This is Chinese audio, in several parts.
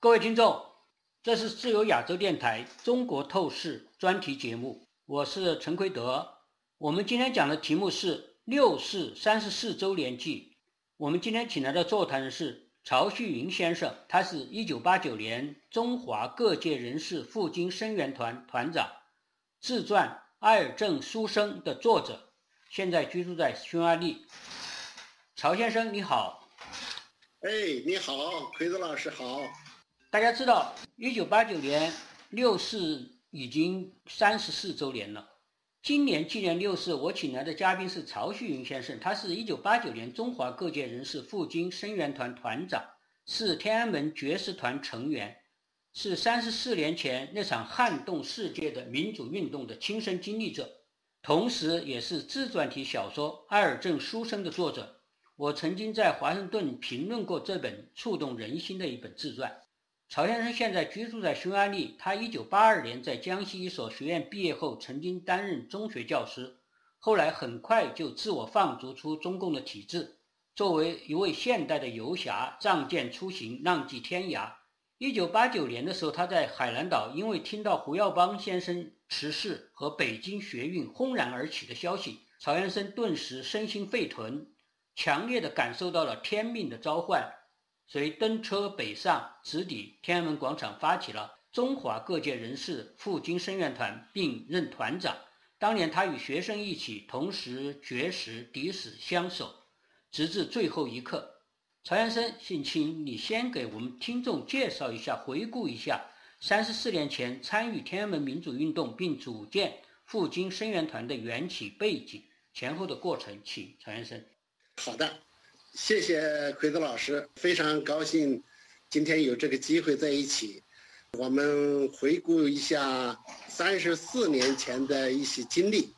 各位听众，这是自由亚洲电台中国透视专题节目，我是陈奎德。我们今天讲的题目是六四三十四周年祭。我们今天请来的座谈人是曹旭云先生，他是一九八九年中华各界人士赴京声援团团长，自传《埃尔正书生》的作者，现在居住在匈牙利。曹先生你好。哎，你好，奎子老师好。大家知道，一九八九年六四已经三十四周年了。今年纪念六四，我请来的嘉宾是曹旭云先生，他是一九八九年中华各界人士赴京声援团团长，是天安门绝食团成员，是三十四年前那场撼动世界的民主运动的亲身经历者，同时也是自传体小说《艾尔正书生》的作者。我曾经在华盛顿评论过这本触动人心的一本自传。曹先生现在居住在匈牙利。他1982年在江西一所学院毕业后，曾经担任中学教师，后来很快就自我放逐出中共的体制。作为一位现代的游侠，仗剑出行，浪迹天涯。1989年的时候，他在海南岛，因为听到胡耀邦先生辞世和北京学运轰然而起的消息，曹先生顿时身心沸腾，强烈的感受到了天命的召唤。随登车北上，直抵天安门广场，发起了中华各界人士赴京声援团，并任团长。当年他与学生一起同时绝食抵死相守，直至最后一刻。曹先生，请请你先给我们听众介绍一下，回顾一下三十四年前参与天安门民主运动并组建赴京声援团的缘起背景、前后的过程，请曹先生。好的。谢谢奎子老师，非常高兴今天有这个机会在一起，我们回顾一下三十四年前的一些经历，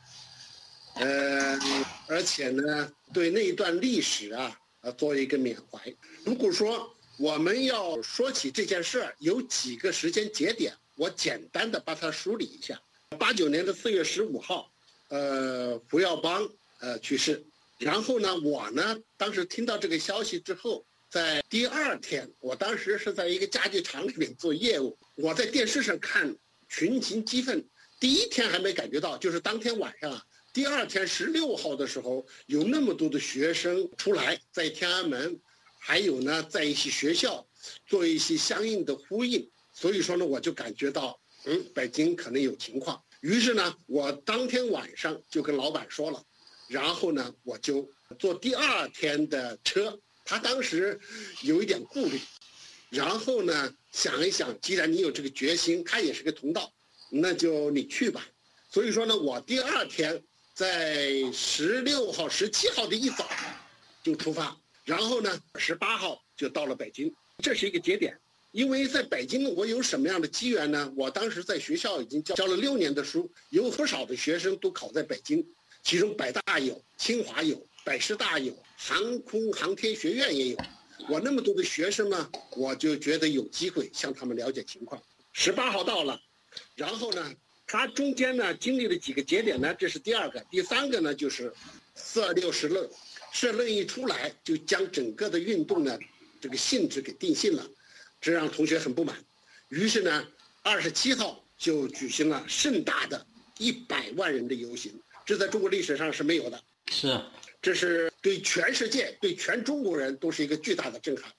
呃，而且呢，对那一段历史啊，呃，做一个缅怀。如果说我们要说起这件事儿，有几个时间节点，我简单的把它梳理一下。八九年的四月十五号，呃，胡耀邦呃去世。然后呢，我呢，当时听到这个消息之后，在第二天，我当时是在一个家具厂里面做业务，我在电视上看群情激愤。第一天还没感觉到，就是当天晚上啊，第二天十六号的时候，有那么多的学生出来，在天安门，还有呢，在一些学校做一些相应的呼应。所以说呢，我就感觉到，嗯，北京可能有情况。于是呢，我当天晚上就跟老板说了。然后呢，我就坐第二天的车。他当时有一点顾虑，然后呢，想一想，既然你有这个决心，他也是个同道，那就你去吧。所以说呢，我第二天在十六号、十七号的一早就出发，然后呢，十八号就到了北京。这是一个节点，因为在北京，我有什么样的机缘呢？我当时在学校已经教教了六年的书，有不少的学生都考在北京。其中北大有，清华有，北师大有，航空航天学院也有。我那么多的学生呢，我就觉得有机会向他们了解情况。十八号到了，然后呢，他中间呢经历了几个节点呢？这是第二个，第三个呢就是四二六时论，社论一出来就将整个的运动呢这个性质给定性了，这让同学很不满。于是呢，二十七号就举行了盛大的一百万人的游行。这在中国历史上是没有的，是，这是对全世界、对全中国人都是一个巨大的震撼。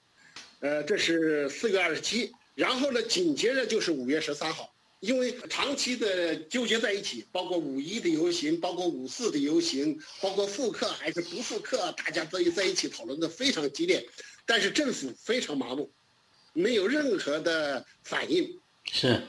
呃，这是四月二十七，然后呢，紧接着就是五月十三号，因为长期的纠结在一起，包括五一的游行，包括五四的游行，包括复课还是不复课，大家在在一起讨论的非常激烈，但是政府非常麻木，没有任何的反应。是。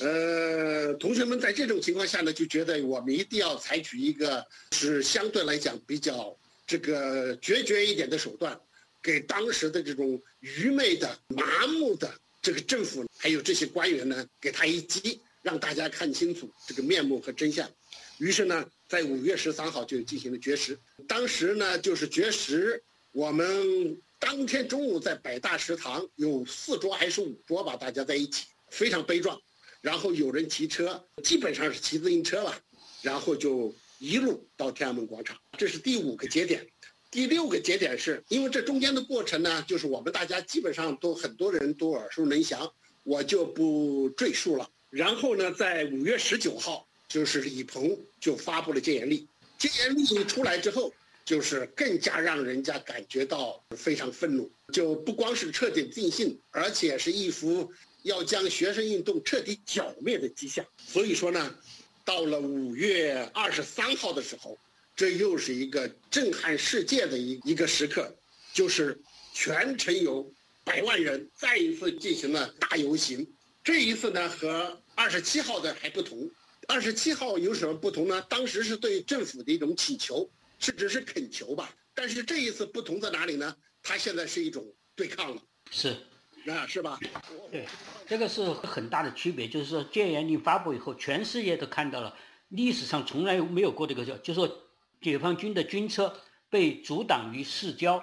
呃，同学们在这种情况下呢，就觉得我们一定要采取一个是相对来讲比较这个决绝一点的手段，给当时的这种愚昧的、麻木的这个政府还有这些官员呢，给他一击，让大家看清楚这个面目和真相。于是呢，在五月十三号就进行了绝食。当时呢，就是绝食，我们当天中午在北大食堂有四桌还是五桌吧，大家在一起，非常悲壮。然后有人骑车，基本上是骑自行车了，然后就一路到天安门广场。这是第五个节点，第六个节点是因为这中间的过程呢，就是我们大家基本上都很多人都耳熟能详，我就不赘述了。然后呢，在五月十九号，就是李鹏就发布了戒严令。戒严令出来之后，就是更加让人家感觉到非常愤怒，就不光是彻底定性，而且是一幅要将学生运动彻底剿灭的迹象。所以说呢，到了五月二十三号的时候，这又是一个震撼世界的一一个时刻，就是全城有百万人再一次进行了大游行。这一次呢，和二十七号的还不同，二十七号有什么不同呢？当时是对政府的一种请求，甚至是恳求吧。但是这一次不同在哪里呢？它现在是一种对抗了，是，啊，是吧？对，这个是很大的区别。就是说戒严令发布以后，全世界都看到了历史上从来没有过这个叫，就是说解放军的军车被阻挡于市郊，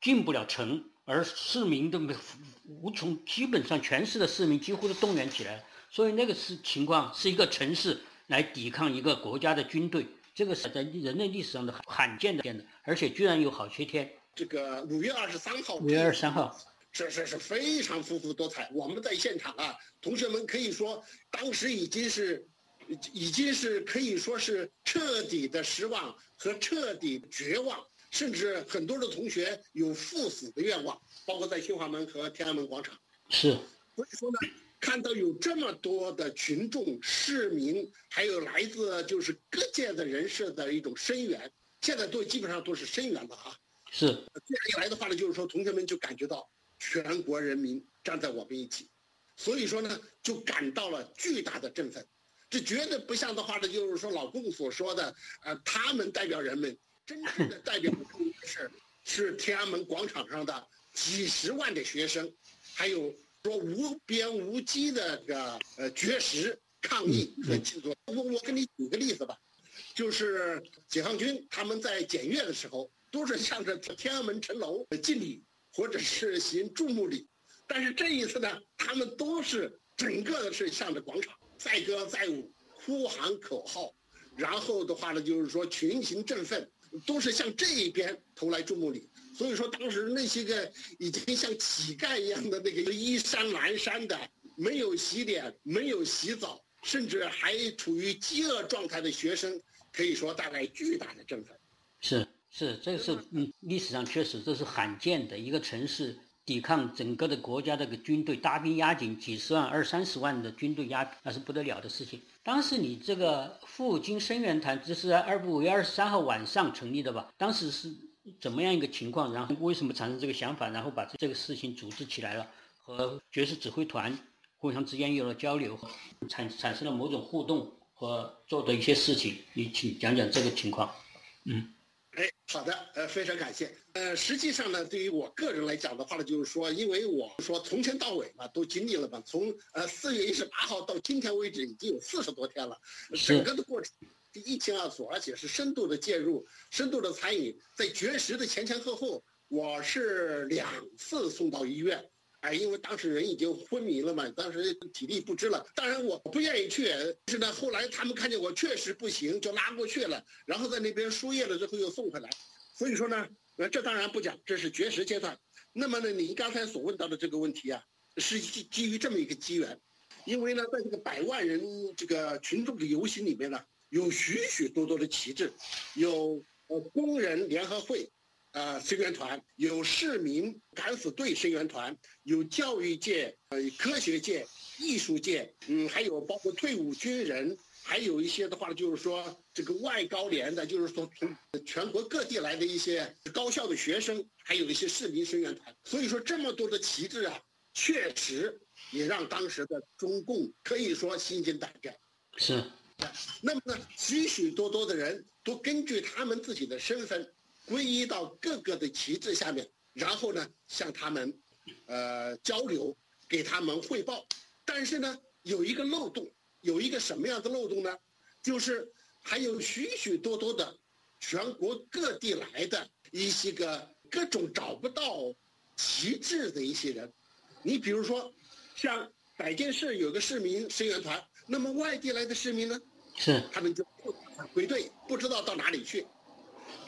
进不了城，而市民都没无从，基本上全市的市民几乎都动员起来了。所以那个是情况，是一个城市来抵抗一个国家的军队，这个是在人类历史上的罕见的，而且居然有好些天。这个五月二十三号，五月二十三号，是是是非常丰富多彩。我们在现场啊，同学们可以说当时已经是，已经是可以说是彻底的失望和彻底绝望，甚至很多的同学有赴死的愿望，包括在新华门和天安门广场。是，所以说呢。看到有这么多的群众、市民，还有来自就是各界的人士的一种声援，现在都基本上都是声援了啊。是这样一来的话呢，就是说同学们就感觉到全国人民站在我们一起，所以说呢，就感到了巨大的振奋。这绝对不像的话呢，就是说老共所说的，呃，他们代表人们，真正的代表的是 是天安门广场上的几十万的学生，还有。说无边无际的这个呃绝食抗议和庆祝，我我给你举个例子吧，就是解放军他们在检阅的时候，都是向着天安门城楼敬礼或者是行注目礼，但是这一次呢，他们都是整个的是向着广场载歌载舞、呼喊口号，然后的话呢，就是说群情振奋，都是向这一边投来注目礼。所以说，当时那些个已经像乞丐一样的那个衣衫褴褛的、没有洗脸、没有洗澡，甚至还处于饥饿状态的学生，可以说带来巨大的振奋。是是，这个是嗯，历史上确实这是罕见的一个城市抵抗整个的国家的个军队大兵压境，几十万、二三十万的军队压，那是不得了的事情。当时你这个赴京声援团，这是在二五月二十三号晚上成立的吧？当时是。怎么样一个情况？然后为什么产生这个想法？然后把这个事情组织起来了，和爵士指挥团互相之间有了交流，产产生了某种互动和做的一些事情。你请讲讲这个情况。嗯，哎，好的，呃，非常感谢。呃，实际上呢，对于我个人来讲的话呢，就是说，因为我说从前到尾嘛，都经历了嘛，从呃四月一十八号到今天为止，已经有四十多天了，整个的过程。一清二楚，而且是深度的介入、深度的参与。在绝食的前前后后，我是两次送到医院，哎，因为当时人已经昏迷了嘛，当时体力不支了。当然我不愿意去，是呢，后来他们看见我确实不行，就拉过去了，然后在那边输液了之后又送回来。所以说呢，呃，这当然不讲，这是绝食阶段。那么呢，您刚才所问到的这个问题啊，是基基于这么一个机缘，因为呢，在这个百万人这个群众的游行里面呢。有许许多多的旗帜，有呃工人联合会，呃声援团，有市民敢死队声援团，有教育界、呃科学界、艺术界，嗯，还有包括退伍军人，还有一些的话就是说这个外高联的，就是说从全国各地来的一些高校的学生，还有一些市民声援团。所以说这么多的旗帜啊，确实也让当时的中共可以说心惊胆战。是。那么呢，许许多多的人都根据他们自己的身份，皈依到各个的旗帜下面，然后呢向他们，呃交流，给他们汇报。但是呢，有一个漏洞，有一个什么样的漏洞呢？就是还有许许多多的全国各地来的一些个各种找不到旗帜的一些人。你比如说，像百件市有个市民声援团，那么外地来的市民呢？是，他们就不归队，不知道到哪里去。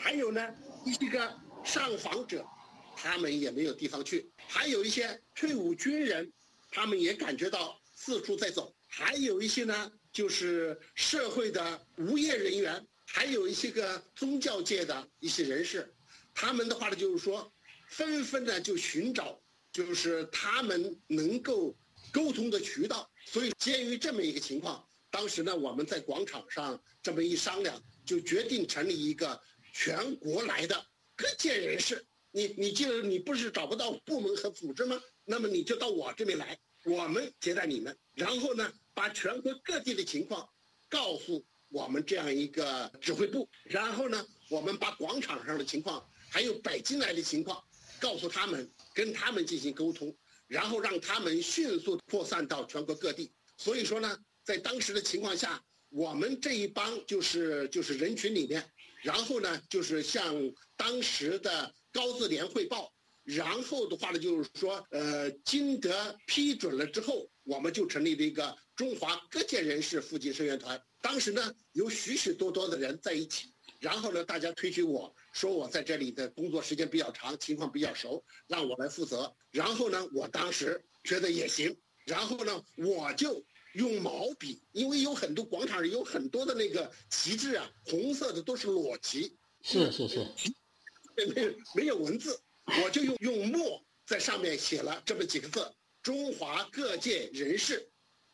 还有呢，一些个上访者，他们也没有地方去；还有一些退伍军人，他们也感觉到四处在走；还有一些呢，就是社会的无业人员，还有一些个宗教界的一些人士，他们的话呢，就是说，纷纷的就寻找，就是他们能够沟通的渠道。所以，鉴于这么一个情况，当时呢，我们在广场上这么一商量，就决定成立一个全国来的各界人士。你你既然你不是找不到部门和组织吗？那么你就到我这边来，我们接待你们。然后呢，把全国各地的情况告诉我们这样一个指挥部。然后呢，我们把广场上的情况，还有北京来的情况，告诉他们，跟他们进行沟通。然后让他们迅速扩散到全国各地。所以说呢，在当时的情况下，我们这一帮就是就是人群里面，然后呢就是向当时的高自联汇报，然后的话呢就是说，呃，经得批准了之后，我们就成立了一个中华各界人士复兴声援团。当时呢有许许多多的人在一起，然后呢大家推举我。说我在这里的工作时间比较长，情况比较熟，让我来负责。然后呢，我当时觉得也行。然后呢，我就用毛笔，因为有很多广场上有很多的那个旗帜啊，红色的都是裸旗，是是是，没有没有文字，我就用用墨在上面写了这么几个字：中华各界人士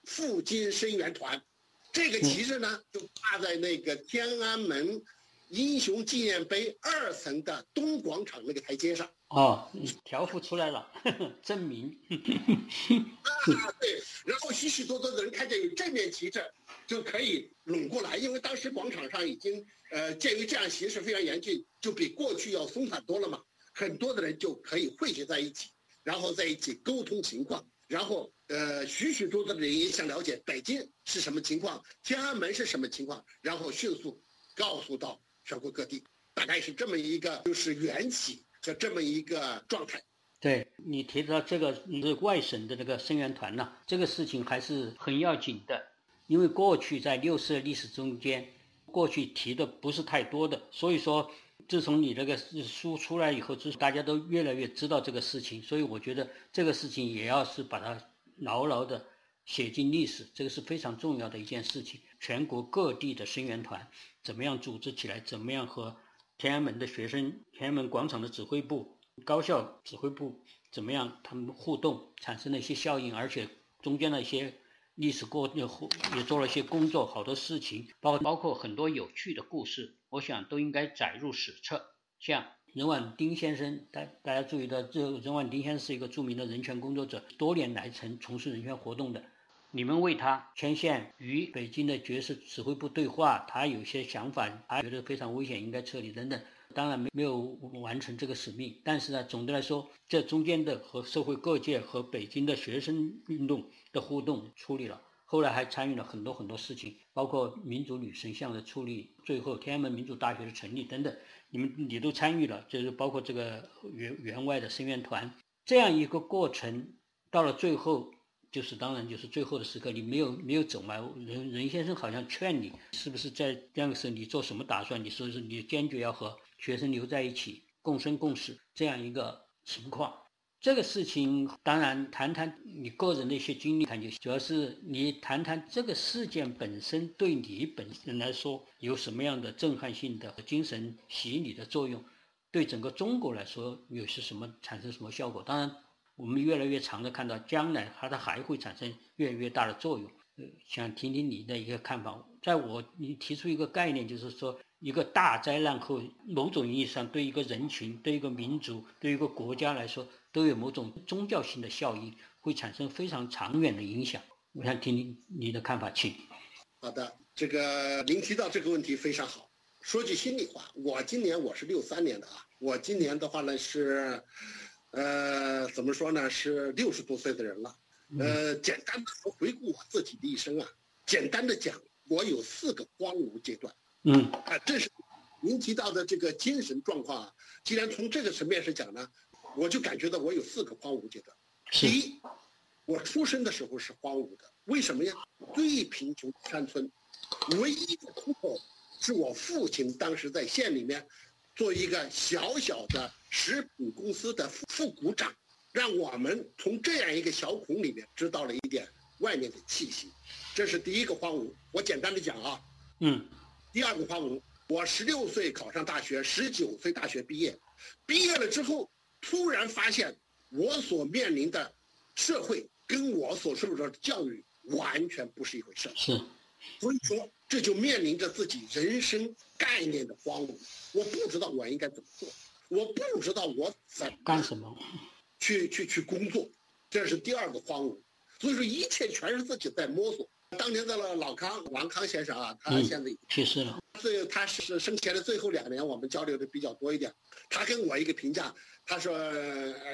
赴京声援团。这个旗帜呢，就挂在那个天安门。英雄纪念碑二层的东广场那个台阶上哦，条幅出来了，证明。啊，对，然后许许多多的人看见有这面旗帜，就可以拢过来，因为当时广场上已经呃，鉴于这样形势非常严峻，就比过去要松散多了嘛，很多的人就可以汇聚在一起，然后在一起沟通情况，然后呃，许许多多的人也想了解北京是什么情况，天安门是什么情况，然后迅速告诉到。全国各地大概是这么一个，就是缘起，就这么一个状态。对你提到这个是外省的这个声援团呢，这个事情还是很要紧的，因为过去在六四历史中间，过去提的不是太多的，所以说自从你这个书出来以后，就是大家都越来越知道这个事情，所以我觉得这个事情也要是把它牢牢的写进历史，这个是非常重要的一件事情。全国各地的声援团。怎么样组织起来？怎么样和天安门的学生、天安门广场的指挥部、高校指挥部怎么样他们互动，产生了一些效应，而且中间的一些历史过也也做了一些工作，好多事情，包包括很多有趣的故事，我想都应该载入史册。像任婉丁先生，大大家注意到，这任婉丁先生是一个著名的人权工作者，多年来曾从事人权活动的。你们为他牵线与北京的爵士指挥部对话，他有些想法，他觉得非常危险，应该撤离等等。当然没没有完成这个使命，但是呢，总的来说，这中间的和社会各界和北京的学生运动的互动处理了，后来还参与了很多很多事情，包括民族女神像的处理，最后天安门民主大学的成立等等，你们你都参与了，就是包括这个员员外的声援团这样一个过程，到了最后。就是当然，就是最后的时刻，你没有没有走嘛？任任先生好像劝你，是不是在这样的时候，你做什么打算？你说是你坚决要和学生留在一起，共生共死这样一个情况。这个事情当然谈谈你个人的一些经历，谈就行主要是你谈谈这个事件本身对你本身来说有什么样的震撼性的精神洗礼的作用，对整个中国来说有些什么产生什么效果？当然。我们越来越常的看到，将来它的还会产生越来越大的作用。呃，想听听你的一个看法。在我你提出一个概念，就是说一个大灾难后，某种意义上对一个人群、对一个民族、对一个国家来说，都有某种宗教性的效应，会产生非常长远的影响。我想听听你的看法，请。好的，这个您提到这个问题非常好。说句心里话，我今年我是六三年的啊，我今年的话呢是。呃，怎么说呢？是六十多岁的人了。呃，简单的，回顾我自己的一生啊，简单的讲，我有四个荒芜阶段。嗯，啊，这是您提到的这个精神状况啊。既然从这个层面上讲呢，我就感觉到我有四个荒芜阶段。第一，我出生的时候是荒芜的，为什么呀？最贫穷山村，唯一的出口是我父亲当时在县里面做一个小小的。食品公司的副副股长，让我们从这样一个小孔里面知道了一点外面的气息。这是第一个荒芜，我简单的讲啊。嗯。第二个荒芜，我十六岁考上大学，十九岁大学毕业，毕业了之后，突然发现我所面临的社会跟我所受的教育完全不是一回事。是。所以说，这就面临着自己人生概念的荒芜。我不知道我应该怎么做，我不知道我怎干什么，去去去工作，这是第二个荒芜。所以说，一切全是自己在摸索。当年的老康王康先生啊，他现在去世了。最他是生前的最后两年，我们交流的比较多一点。他跟我一个评价，他说：“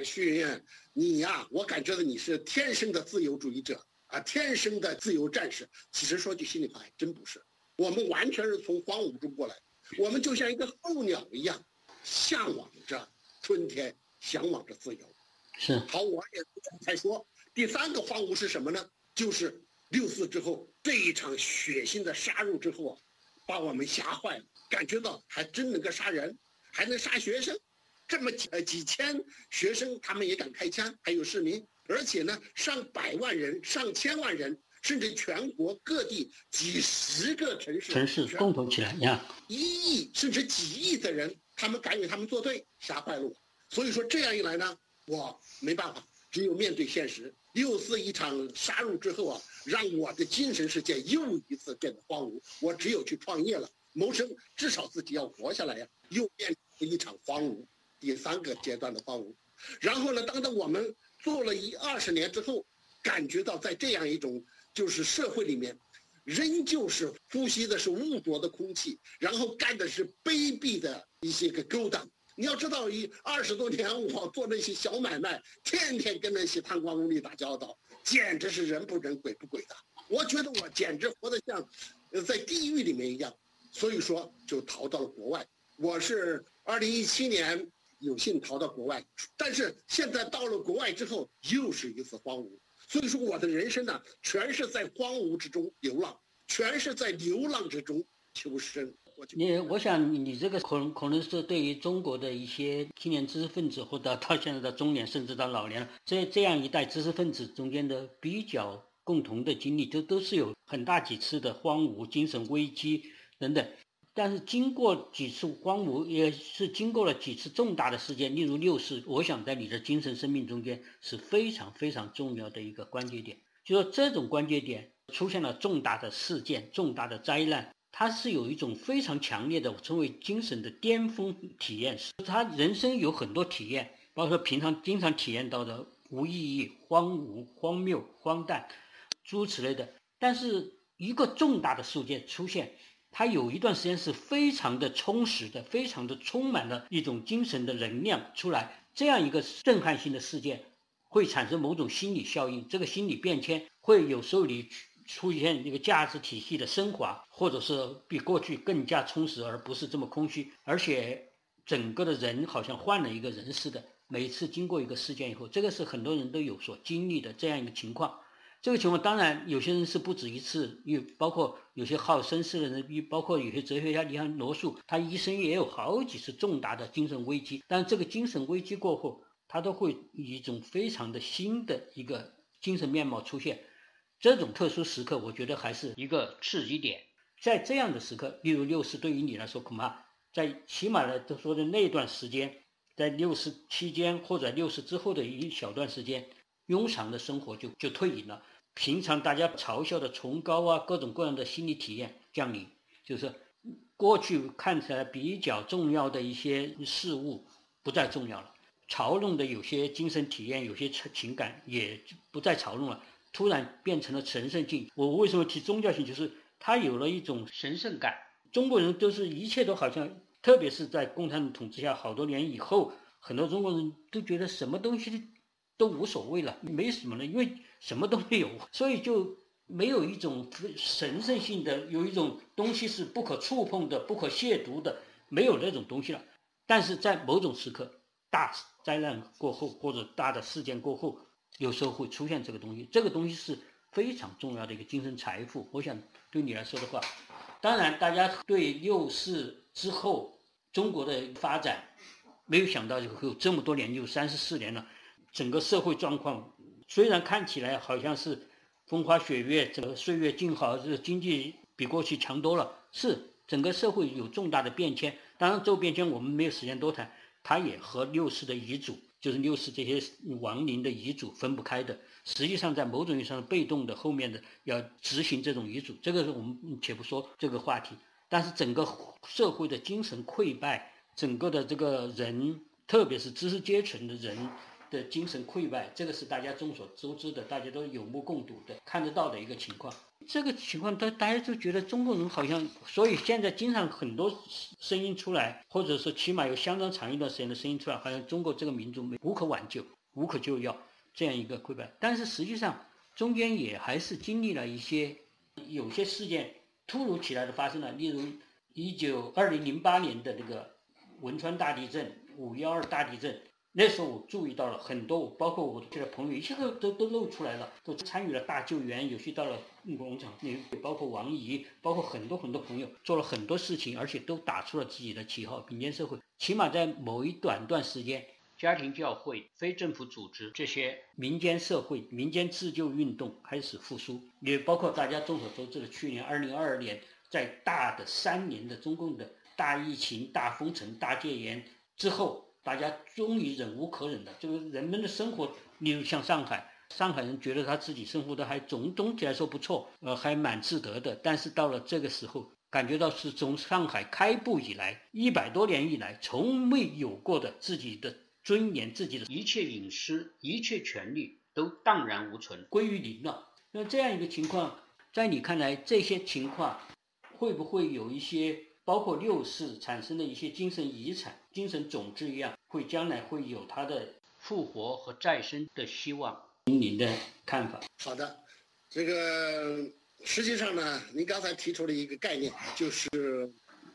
徐云云，你呀，我感觉到你是天生的自由主义者。”啊，天生的自由战士。其实说句心里话，还真不是。我们完全是从荒芜中过来，我们就像一个候鸟一样，向往着春天，向往着自由。是。好，我也再说第三个荒芜是什么呢？就是六四之后这一场血腥的杀戮之后啊，把我们吓坏了，感觉到还真能够杀人，还能杀学生，这么几几千学生他们也敢开枪，还有市民。而且呢，上百万人、上千万人，甚至全国各地几十个城市，城市共同起来呀，一亿甚至几亿的人，他们敢与他们作对，吓坏了我。所以说这样一来呢，我没办法，只有面对现实。六四一场杀戮之后啊，让我的精神世界又一次变得荒芜。我只有去创业了，谋生，至少自己要活下来呀。又变成一场荒芜，第三个阶段的荒芜。然后呢，当到我们。做了一二十年之后，感觉到在这样一种就是社会里面，仍旧是呼吸的是污浊的空气，然后干的是卑鄙的一些个勾当。你要知道，一二十多年我做那些小买卖，天天跟那些贪官污吏打交道，简直是人不人鬼不鬼的。我觉得我简直活得像，呃，在地狱里面一样。所以说，就逃到了国外。我是二零一七年。有幸逃到国外，但是现在到了国外之后，又是一次荒芜。所以说，我的人生呢，全是在荒芜之中流浪，全是在流浪之中求生。你，我想你这个可能可能是对于中国的一些青年知识分子，或者到现在的中年，甚至到老年，这这样一代知识分子中间的比较共同的经历，都都是有很大几次的荒芜、精神危机等等。但是经过几次荒芜，也是经过了几次重大的事件，例如六四，我想在你的精神生命中间是非常非常重要的一个关节点。就说这种关节点出现了重大的事件、重大的灾难，它是有一种非常强烈的称为精神的巅峰体验。他人生有很多体验，包括说平常经常体验到的无意义、荒芜、荒谬、荒诞，诸此类的。但是一个重大的事件出现。他有一段时间是非常的充实的，非常的充满了一种精神的能量出来。这样一个震撼性的事件，会产生某种心理效应。这个心理变迁会有时候你出现一个价值体系的升华，或者是比过去更加充实，而不是这么空虚。而且整个的人好像换了一个人似的。每次经过一个事件以后，这个是很多人都有所经历的这样一个情况。这个情况当然有些人是不止一次，又包括有些好绅士的人，包括有些哲学家，你像罗素，他一生也有好几次重大的精神危机。但这个精神危机过后，他都会以一种非常的新的一个精神面貌出现。这种特殊时刻，我觉得还是一个刺激点。在这样的时刻，例如六四，对于你来说，恐怕在起码的都说的那段时间，在六四期间或者六四之后的一小段时间，庸常的生活就就退隐了。平常大家嘲笑的崇高啊，各种各样的心理体验降临，就是过去看起来比较重要的一些事物不再重要了，嘲弄的有些精神体验、有些情感也不再嘲弄了，突然变成了神圣性。我为什么提宗教性？就是它有了一种神圣感。中国人都是一切都好像，特别是在共产党统治下好多年以后，很多中国人都觉得什么东西都无所谓了，没什么了，因为。什么都没有，所以就没有一种神圣性的，有一种东西是不可触碰的、不可亵渎的，没有那种东西了。但是在某种时刻，大灾难过后或者大的事件过后，有时候会出现这个东西。这个东西是非常重要的一个精神财富。我想对你来说的话，当然大家对六四之后中国的发展没有想到会有这么多年，有三十四年了，整个社会状况虽然看起来好像是风花雪月，这个岁月静好，这经济比过去强多了，是整个社会有重大的变迁。当然，这个变迁我们没有时间多谈，它也和六世的遗嘱，就是六世这些亡灵的遗嘱分不开的。实际上，在某种意义上，被动的后面的要执行这种遗嘱，这个我们且不说这个话题。但是整个社会的精神溃败，整个的这个人，特别是知识阶层的人的精神溃败，这个是大家众所周知的，大家都有目共睹的，看得到的一个情况。这个情况，大大家都觉得中国人好像，所以现在经常很多声音出来，或者说起码有相当长一段时间的声音出来，好像中国这个民族没无可挽救，无可救药。这样一个溃败，但是实际上中间也还是经历了一些有些事件突如其来的发生了，例如一九二零零八年的这个汶川大地震、五幺二大地震，那时候我注意到了很多，包括我的朋友，一些都都都露出来了，都参与了大救援，有些到了广场，也包括王姨，包括很多很多朋友做了很多事情，而且都打出了自己的旗号，民间社会起码在某一短段时间。家庭教会、非政府组织这些民间社会、民间自救运动开始复苏，也包括大家众所周知的去年二零二二年，在大的三年的中共的大疫情、大封城、大戒严之后，大家终于忍无可忍了。就是人们的生活，例如像上海，上海人觉得他自己生活的还总总体来说不错，呃，还蛮自得的。但是到了这个时候，感觉到是从上海开埠以来一百多年以来从未有过的自己的。尊严，自己的一切隐私、一切权利都荡然无存，归于零了。那这样一个情况，在你看来，这些情况会不会有一些，包括六世产生的一些精神遗产、精神种子一样，会将来会有它的复活和再生的希望？您的看法？好的，这个实际上呢，您刚才提出了一个概念，就是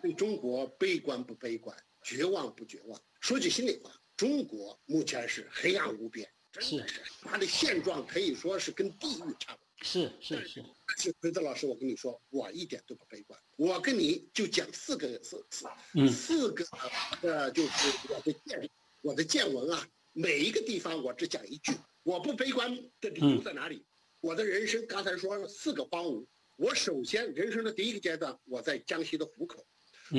对中国悲观不悲观，绝望不绝望。说句心里话。中国目前是黑暗无边，真的是它的现状可以说是跟地狱差不多。是是是。是奎子老师，我跟你说，我一点都不悲观。我跟你就讲四个四四四个呃，就是我的见我的见闻啊。每一个地方我只讲一句，我不悲观的理由在哪里？我的人生刚才说四个荒芜，我首先人生的第一个阶段，我在江西的湖口，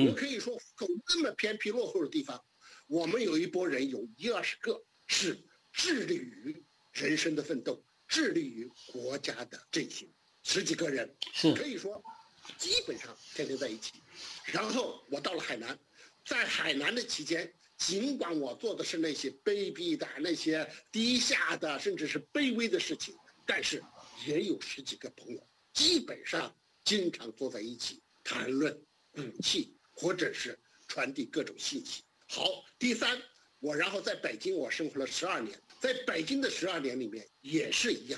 我可以说湖口那么偏僻落后的地方。我们有一波人，有一二十个是致力于人生的奋斗，致力于国家的振兴，十几个人可以说基本上天天在一起。然后我到了海南，在海南的期间，尽管我做的是那些卑鄙的、那些低下的，甚至是卑微的事情，但是也有十几个朋友，基本上经常坐在一起谈论、武器，或者是传递各种信息。好，第三，我然后在北京我生活了十二年，在北京的十二年里面也是一样，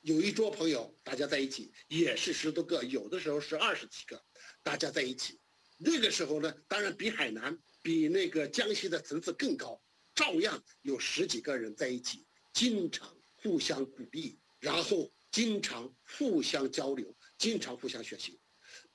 有一桌朋友，大家在一起也是十多个，有的时候是二十几个，大家在一起，那个时候呢，当然比海南、比那个江西的层次更高，照样有十几个人在一起，经常互相鼓励，然后经常互相交流，经常互相学习，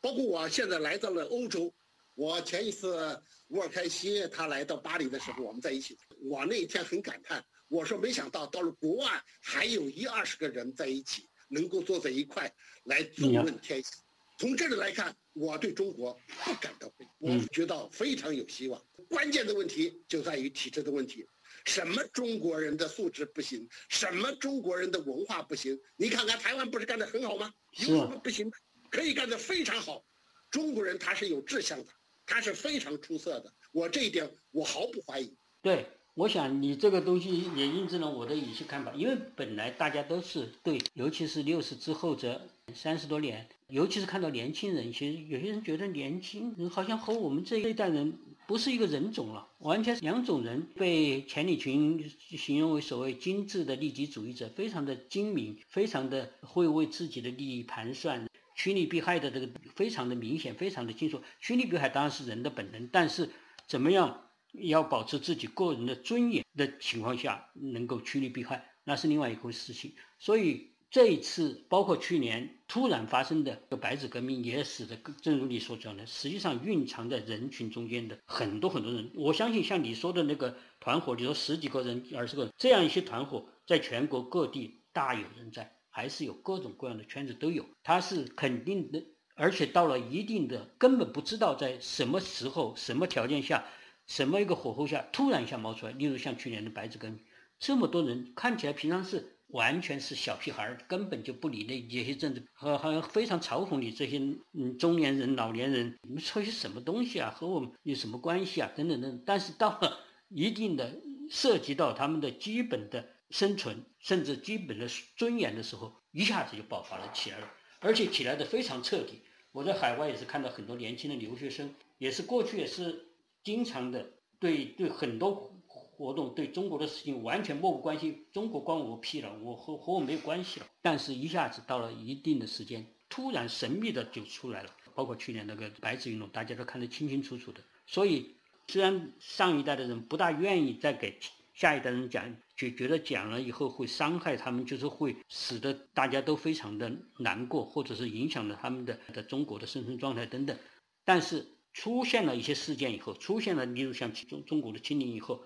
包括我现在来到了欧洲。我前一次沃尔开西他来到巴黎的时候，我们在一起。我那一天很感叹，我说没想到到了国外还有一二十个人在一起，能够坐在一块来纵论天下。从这里来看，我对中国不感到悲，我觉得非常有希望。关键的问题就在于体制的问题，什么中国人的素质不行，什么中国人的文化不行？你看看台湾不是干得很好吗？有什么不行的？可以干得非常好。中国人他是有志向的。他是非常出色的，我这一点我毫不怀疑。对，我想你这个东西也印证了我的一些看法，因为本来大家都是对，尤其是六十之后这三十多年，尤其是看到年轻人，其实有些人觉得年轻人好像和我们这一代人不是一个人种了，完全是两种人。被钱理群形容为所谓精致的利己主义者，非常的精明，非常的会为自己的利益盘算。趋利避害的这个非常的明显，非常的清楚。趋利避害当然是人的本能，但是怎么样要保持自己个人的尊严的情况下，能够趋利避害，那是另外一回事情。所以这一次，包括去年突然发生的白纸革命也使得，正如你所讲的，实际上蕴藏在人群中间的很多很多人。我相信像你说的那个团伙，你说十几个人、二十个人这样一些团伙，在全国各地大有人在，还是有各种各样的圈子都有。他是肯定的，而且到了一定的，根本不知道在什么时候、什么条件下、什么一个火候下，突然一下冒出来。例如像去年的白纸革命，这么多人看起来平常是。完全是小屁孩儿，根本就不理那这些政治，和好像非常嘲讽你这些嗯中年人、老年人，你们说些什么东西啊？和我们有什么关系啊？等等等。但是到了一定的涉及到他们的基本的生存，甚至基本的尊严的时候，一下子就爆发了起来了，而且起来的非常彻底。我在海外也是看到很多年轻的留学生，也是过去也是经常的对对很多。活动对中国的事情完全漠不关心，中国关我屁了，我和和我没有关系了。但是，一下子到了一定的时间，突然神秘的就出来了。包括去年那个白纸运动，大家都看得清清楚楚的。所以，虽然上一代的人不大愿意再给下一代人讲，就觉得讲了以后会伤害他们，就是会使得大家都非常的难过，或者是影响了他们的的中国的生存状态等等。但是，出现了一些事件以后，出现了例如像中中国的清零以后。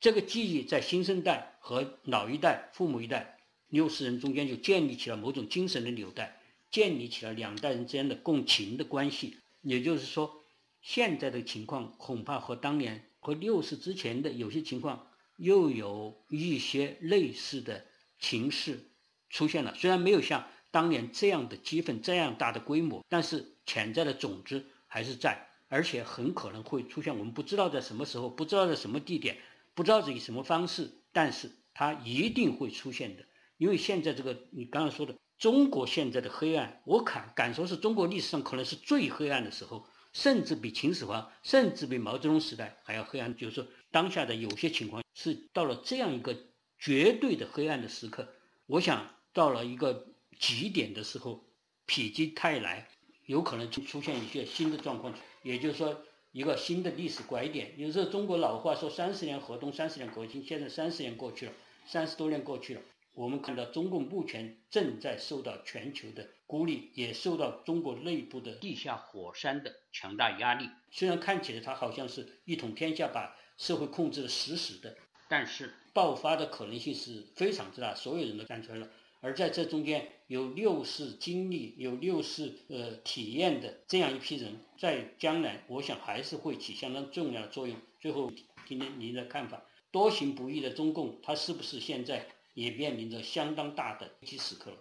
这个记忆在新生代和老一代、父母一代六世人中间就建立起了某种精神的纽带，建立起了两代人之间的共情的关系。也就是说，现在的情况恐怕和当年和六世之前的有些情况又有一些类似的情势出现了。虽然没有像当年这样的激愤、这样大的规模，但是潜在的种子还是在，而且很可能会出现。我们不知道在什么时候，不知道在什么地点。不知道以什么方式，但是它一定会出现的。因为现在这个你刚刚说的中国现在的黑暗，我感感受是中国历史上可能是最黑暗的时候，甚至比秦始皇，甚至比毛泽东时代还要黑暗。就是说，当下的有些情况是到了这样一个绝对的黑暗的时刻。我想到了一个极点的时候，否极泰来，有可能就出现一些新的状况。也就是说。一个新的历史拐点，有时候中国老话说“三十年河东，三十年河西”，现在三十年过去了，三十多年过去了，我们看到中共目前正在受到全球的孤立，也受到中国内部的地下火山的强大压力。虽然看起来它好像是一统天下，把社会控制的死死的，但是爆发的可能性是非常之大，所有人都站出来了。而在这中间有六世经历、有六世呃体验的这样一批人，在将来，我想还是会起相当重要的作用。最后，听听您的看法：多行不义的中共，它是不是现在也面临着相当大的危机时刻了？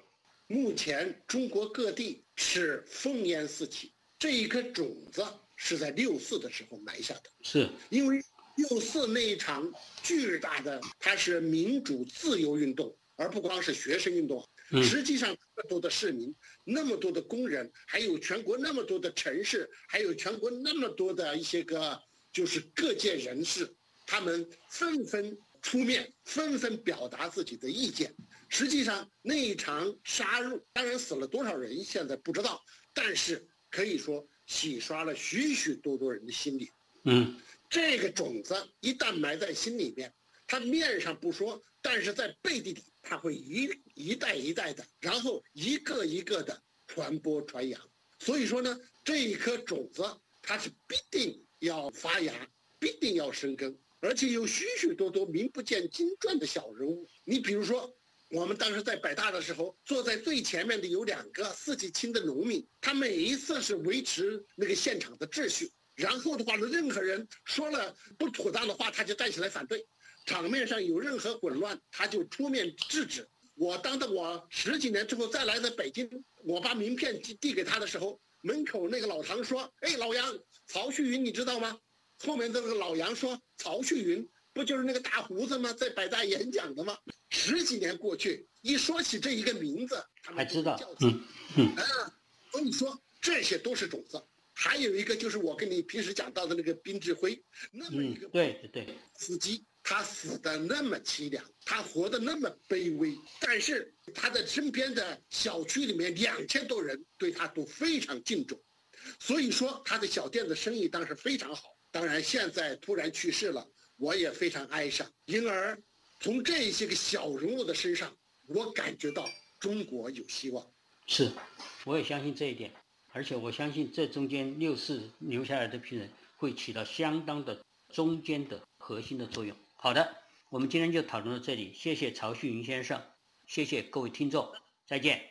目前，中国各地是烽烟四起，这一颗种子是在六四的时候埋下的。是因为六四那一场巨大的，它是民主自由运动。而不光是学生运动，实际上那么多的市民，那么多的工人，还有全国那么多的城市，还有全国那么多的一些个就是各界人士，他们纷纷出面，纷纷表达自己的意见。实际上那一场杀戮，当然死了多少人现在不知道，但是可以说洗刷了许许多多人的心理。嗯，这个种子一旦埋在心里面，它面上不说，但是在背地里。它会一一代一代的，然后一个一个的传播传扬。所以说呢，这一颗种子它是必定要发芽，必定要生根，而且有许许多多名不见经传的小人物。你比如说，我们当时在北大的时候，坐在最前面的有两个四季青的农民，他每一次是维持那个现场的秩序，然后的话呢，任何人说了不妥当的话，他就站起来反对。场面上有任何混乱，他就出面制止。我当着我十几年之后再来到北京，我把名片递递给他的时候，门口那个老唐说：“哎，老杨，曹旭云你知道吗？”后面这个老杨说：“曹旭云不就是那个大胡子吗？在北大演讲的吗？”十几年过去，一说起这一个名字，他们知道。嗯嗯。啊，所以说这些都是种子。还有一个就是我跟你平时讲到的那个宾志辉，那么一个对对对司机。他死的那么凄凉，他活得那么卑微，但是他的身边的小区里面两千多人对他都非常敬重，所以说他的小店的生意当时非常好。当然现在突然去世了，我也非常哀伤。因而从这些个小人物的身上，我感觉到中国有希望。是，我也相信这一点，而且我相信这中间六四留下来的批人会起到相当的中间的核心的作用。好的，我们今天就讨论到这里，谢谢曹旭云先生，谢谢各位听众，再见。